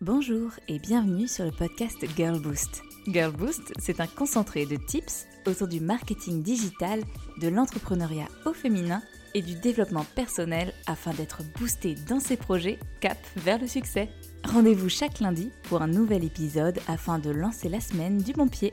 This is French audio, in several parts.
Bonjour et bienvenue sur le podcast Girl Boost. Girl Boost, c'est un concentré de tips autour du marketing digital, de l'entrepreneuriat au féminin et du développement personnel afin d'être boosté dans ses projets cap vers le succès. Rendez-vous chaque lundi pour un nouvel épisode afin de lancer la semaine du bon pied.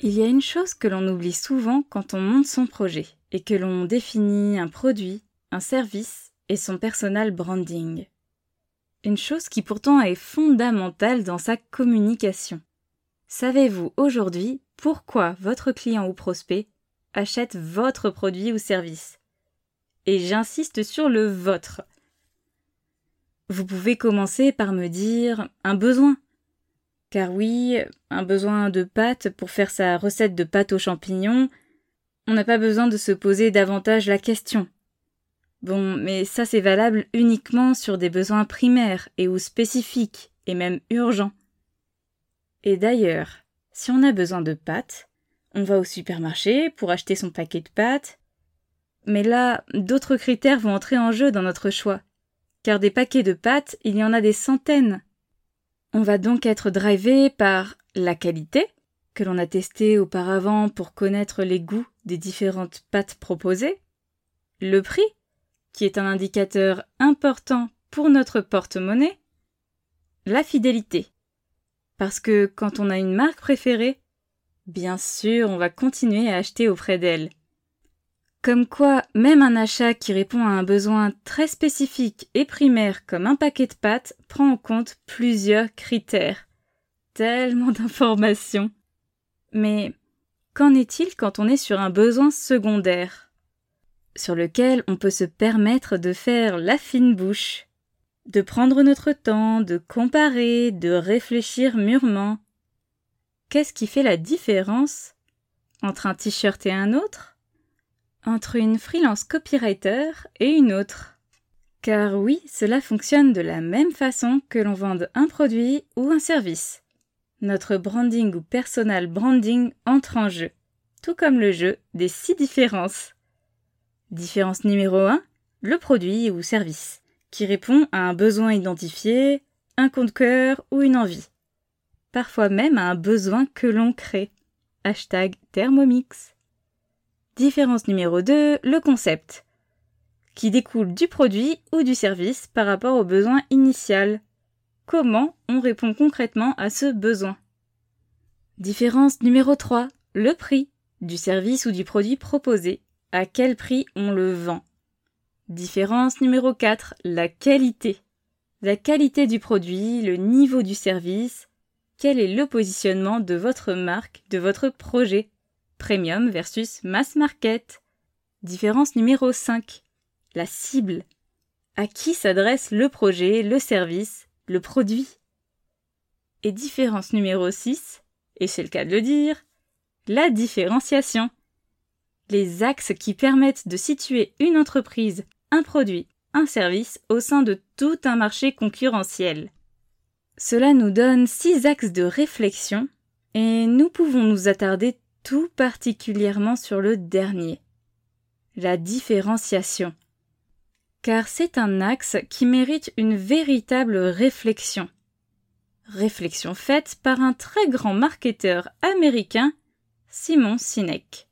Il y a une chose que l'on oublie souvent quand on monte son projet et que l'on définit un produit, un service et son personal branding. Une chose qui pourtant est fondamentale dans sa communication. Savez-vous aujourd'hui pourquoi votre client ou prospect achète votre produit ou service? Et j'insiste sur le vôtre. Vous pouvez commencer par me dire un besoin. Car oui, un besoin de pâte pour faire sa recette de pâte aux champignons, on n'a pas besoin de se poser davantage la question. Bon, mais ça c'est valable uniquement sur des besoins primaires et ou spécifiques, et même urgents. Et d'ailleurs, si on a besoin de pâtes, on va au supermarché pour acheter son paquet de pâtes. Mais là, d'autres critères vont entrer en jeu dans notre choix. Car des paquets de pâtes, il y en a des centaines. On va donc être drivé par la qualité, que l'on a testé auparavant pour connaître les goûts des différentes pâtes proposées, le prix, qui est un indicateur important pour notre porte-monnaie, la fidélité. Parce que quand on a une marque préférée, bien sûr, on va continuer à acheter auprès d'elle. Comme quoi, même un achat qui répond à un besoin très spécifique et primaire comme un paquet de pâtes prend en compte plusieurs critères. Tellement d'informations. Mais qu'en est-il quand on est sur un besoin secondaire? Sur lequel on peut se permettre de faire la fine bouche, de prendre notre temps, de comparer, de réfléchir mûrement. Qu'est-ce qui fait la différence entre un t-shirt et un autre? Entre une freelance copywriter et une autre Car oui, cela fonctionne de la même façon que l'on vende un produit ou un service. Notre branding ou personal branding entre en jeu, tout comme le jeu des six différences. Différence numéro 1, le produit ou service, qui répond à un besoin identifié, un compte cœur ou une envie. Parfois même à un besoin que l'on crée. Hashtag Thermomix. Différence numéro 2, le concept, qui découle du produit ou du service par rapport au besoin initial. Comment on répond concrètement à ce besoin? Différence numéro 3, le prix du service ou du produit proposé à quel prix on le vend? Différence numéro 4, la qualité. La qualité du produit, le niveau du service, quel est le positionnement de votre marque, de votre projet, premium versus mass market. Différence numéro 5, la cible. À qui s'adresse le projet, le service, le produit? Et différence numéro 6, et c'est le cas de le dire, la différenciation les axes qui permettent de situer une entreprise, un produit, un service au sein de tout un marché concurrentiel. Cela nous donne six axes de réflexion et nous pouvons nous attarder tout particulièrement sur le dernier, la différenciation. Car c'est un axe qui mérite une véritable réflexion. Réflexion faite par un très grand marketeur américain, Simon Sinek.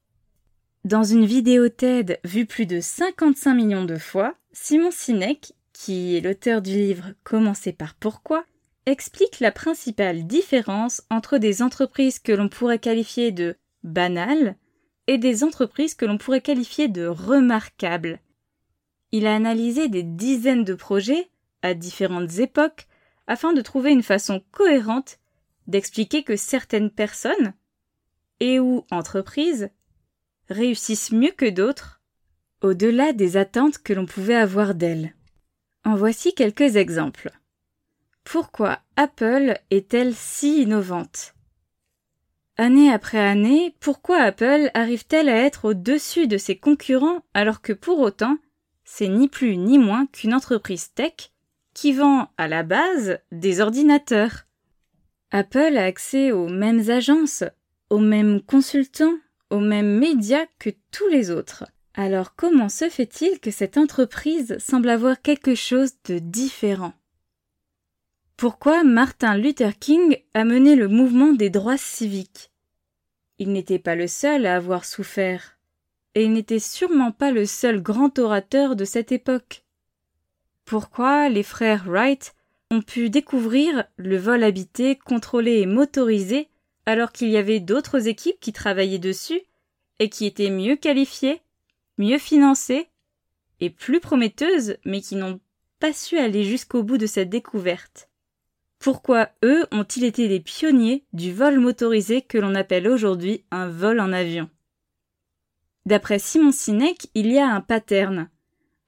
Dans une vidéo TED vue plus de 55 millions de fois, Simon Sinek, qui est l'auteur du livre Commencer par pourquoi, explique la principale différence entre des entreprises que l'on pourrait qualifier de banales et des entreprises que l'on pourrait qualifier de remarquables. Il a analysé des dizaines de projets à différentes époques afin de trouver une façon cohérente d'expliquer que certaines personnes et ou entreprises réussissent mieux que d'autres, au-delà des attentes que l'on pouvait avoir d'elles. En voici quelques exemples. Pourquoi Apple est-elle si innovante? Année après année, pourquoi Apple arrive-t-elle à être au-dessus de ses concurrents alors que pour autant, c'est ni plus ni moins qu'une entreprise tech qui vend à la base des ordinateurs? Apple a accès aux mêmes agences, aux mêmes consultants, aux mêmes médias que tous les autres. Alors comment se fait-il que cette entreprise semble avoir quelque chose de différent? Pourquoi Martin Luther King a mené le mouvement des droits civiques? Il n'était pas le seul à avoir souffert, et il n'était sûrement pas le seul grand orateur de cette époque. Pourquoi les frères Wright ont pu découvrir le vol habité, contrôlé et motorisé alors qu'il y avait d'autres équipes qui travaillaient dessus et qui étaient mieux qualifiées, mieux financées et plus prometteuses, mais qui n'ont pas su aller jusqu'au bout de cette découverte. Pourquoi eux ont-ils été les pionniers du vol motorisé que l'on appelle aujourd'hui un vol en avion? D'après Simon Sinek, il y a un pattern,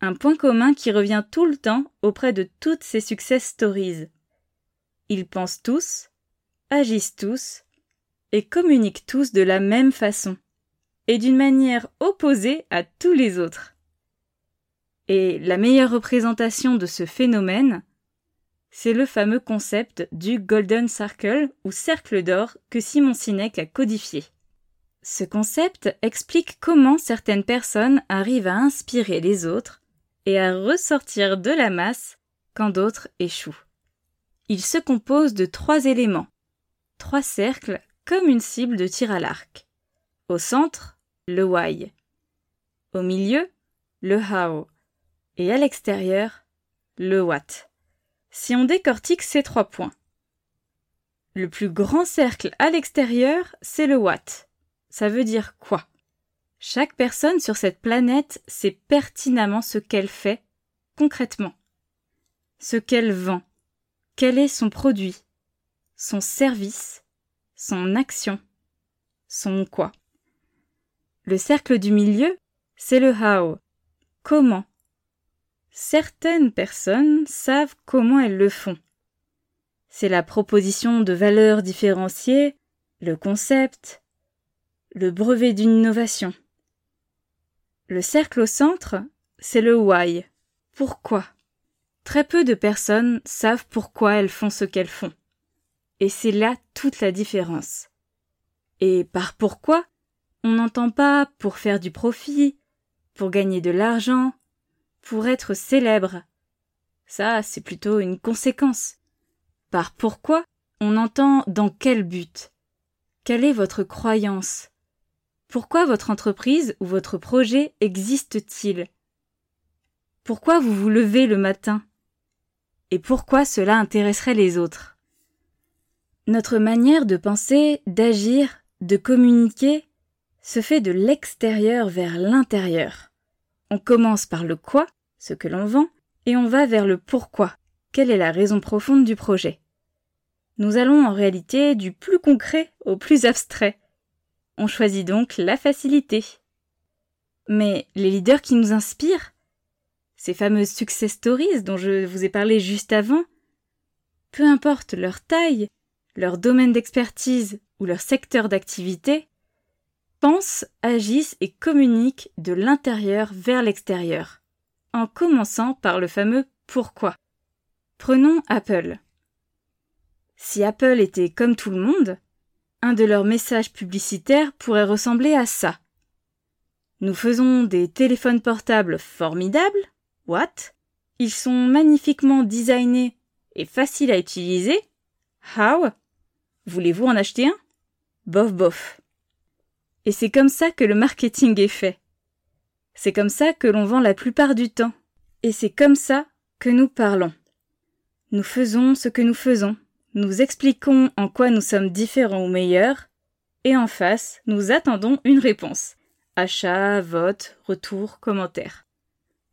un point commun qui revient tout le temps auprès de toutes ces success stories. Ils pensent tous, agissent tous, et communiquent tous de la même façon, et d'une manière opposée à tous les autres. Et la meilleure représentation de ce phénomène, c'est le fameux concept du Golden Circle ou cercle d'or que Simon Sinek a codifié. Ce concept explique comment certaines personnes arrivent à inspirer les autres et à ressortir de la masse quand d'autres échouent. Il se compose de trois éléments, trois cercles comme une cible de tir à l'arc. Au centre, le why. Au milieu, le how. Et à l'extérieur, le what. Si on décortique ces trois points. Le plus grand cercle à l'extérieur, c'est le what. Ça veut dire quoi? Chaque personne sur cette planète sait pertinemment ce qu'elle fait, concrètement. Ce qu'elle vend. Quel est son produit? Son service? Son action, son quoi. Le cercle du milieu, c'est le how. Comment? Certaines personnes savent comment elles le font. C'est la proposition de valeurs différenciées, le concept, le brevet d'une innovation. Le cercle au centre, c'est le why. Pourquoi Très peu de personnes savent pourquoi elles font ce qu'elles font. Et c'est là toute la différence. Et par pourquoi? On n'entend pas pour faire du profit, pour gagner de l'argent, pour être célèbre. Ça, c'est plutôt une conséquence. Par pourquoi On entend dans quel but? Quelle est votre croyance? Pourquoi votre entreprise ou votre projet existe-t-il? Pourquoi vous vous levez le matin? Et pourquoi cela intéresserait les autres? Notre manière de penser, d'agir, de communiquer se fait de l'extérieur vers l'intérieur. On commence par le quoi, ce que l'on vend, et on va vers le pourquoi, quelle est la raison profonde du projet? Nous allons en réalité du plus concret au plus abstrait. On choisit donc la facilité. Mais les leaders qui nous inspirent, ces fameuses success stories dont je vous ai parlé juste avant, peu importe leur taille, leur domaine d'expertise ou leur secteur d'activité, pensent, agissent et communiquent de l'intérieur vers l'extérieur, en commençant par le fameux pourquoi. Prenons Apple. Si Apple était comme tout le monde, un de leurs messages publicitaires pourrait ressembler à ça. Nous faisons des téléphones portables formidables. What? Ils sont magnifiquement designés et faciles à utiliser. How? Voulez-vous en acheter un? Bof bof. Et c'est comme ça que le marketing est fait. C'est comme ça que l'on vend la plupart du temps. Et c'est comme ça que nous parlons. Nous faisons ce que nous faisons, nous expliquons en quoi nous sommes différents ou meilleurs, et en face, nous attendons une réponse. Achat, vote, retour, commentaire.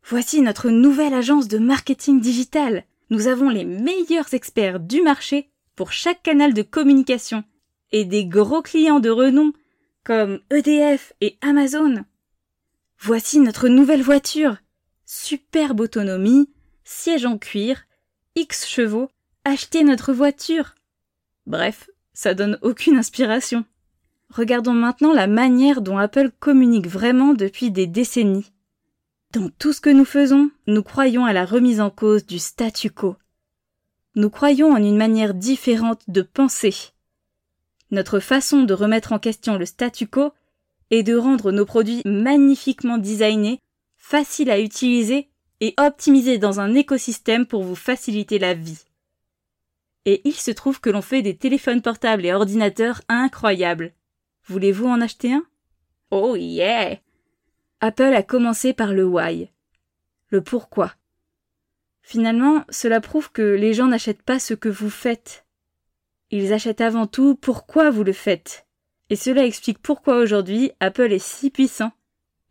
Voici notre nouvelle agence de marketing digital. Nous avons les meilleurs experts du marché pour chaque canal de communication et des gros clients de renom comme EDF et Amazon. Voici notre nouvelle voiture. Superbe autonomie, siège en cuir, X chevaux, achetez notre voiture. Bref, ça donne aucune inspiration. Regardons maintenant la manière dont Apple communique vraiment depuis des décennies. Dans tout ce que nous faisons, nous croyons à la remise en cause du statu quo. Nous croyons en une manière différente de penser. Notre façon de remettre en question le statu quo est de rendre nos produits magnifiquement designés, faciles à utiliser et optimisés dans un écosystème pour vous faciliter la vie. Et il se trouve que l'on fait des téléphones portables et ordinateurs incroyables. Voulez-vous en acheter un? Oh yeah Apple a commencé par le why. Le pourquoi. Finalement, cela prouve que les gens n'achètent pas ce que vous faites. Ils achètent avant tout pourquoi vous le faites. Et cela explique pourquoi aujourd'hui Apple est si puissant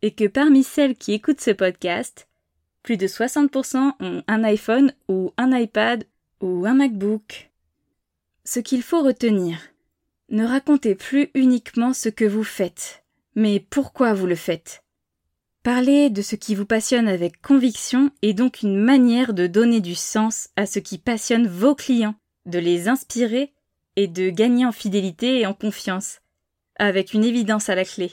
et que parmi celles qui écoutent ce podcast, plus de 60% ont un iPhone ou un iPad ou un MacBook. Ce qu'il faut retenir, ne racontez plus uniquement ce que vous faites, mais pourquoi vous le faites. Parler de ce qui vous passionne avec conviction est donc une manière de donner du sens à ce qui passionne vos clients, de les inspirer et de gagner en fidélité et en confiance, avec une évidence à la clé.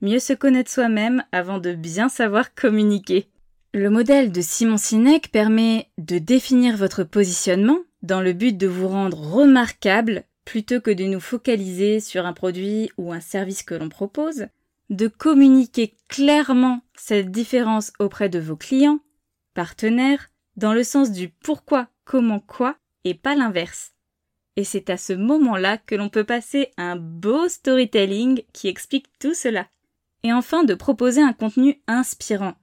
Mieux se connaître soi-même avant de bien savoir communiquer. Le modèle de Simon Sinek permet de définir votre positionnement dans le but de vous rendre remarquable plutôt que de nous focaliser sur un produit ou un service que l'on propose, de communiquer clairement cette différence auprès de vos clients, partenaires, dans le sens du pourquoi, comment, quoi, et pas l'inverse. Et c'est à ce moment-là que l'on peut passer un beau storytelling qui explique tout cela. Et enfin de proposer un contenu inspirant.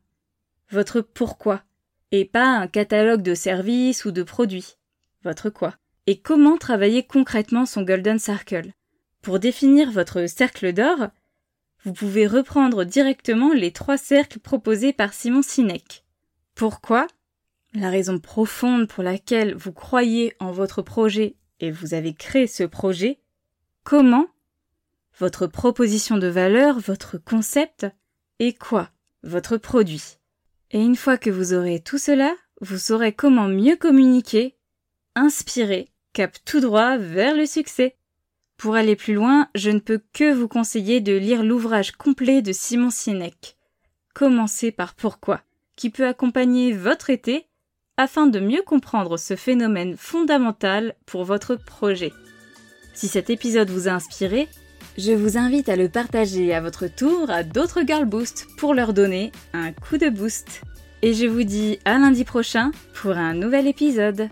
Votre pourquoi. Et pas un catalogue de services ou de produits. Votre quoi. Et comment travailler concrètement son Golden Circle. Pour définir votre cercle d'or, vous pouvez reprendre directement les trois cercles proposés par Simon Sinek. Pourquoi? La raison profonde pour laquelle vous croyez en votre projet et vous avez créé ce projet. Comment? Votre proposition de valeur, votre concept et quoi? Votre produit. Et une fois que vous aurez tout cela, vous saurez comment mieux communiquer, inspirer, cap tout droit vers le succès. Pour aller plus loin, je ne peux que vous conseiller de lire l'ouvrage complet de Simon Sinek. Commencez par pourquoi, qui peut accompagner votre été afin de mieux comprendre ce phénomène fondamental pour votre projet. Si cet épisode vous a inspiré, je vous invite à le partager à votre tour à d'autres Girl Boost pour leur donner un coup de boost. Et je vous dis à lundi prochain pour un nouvel épisode.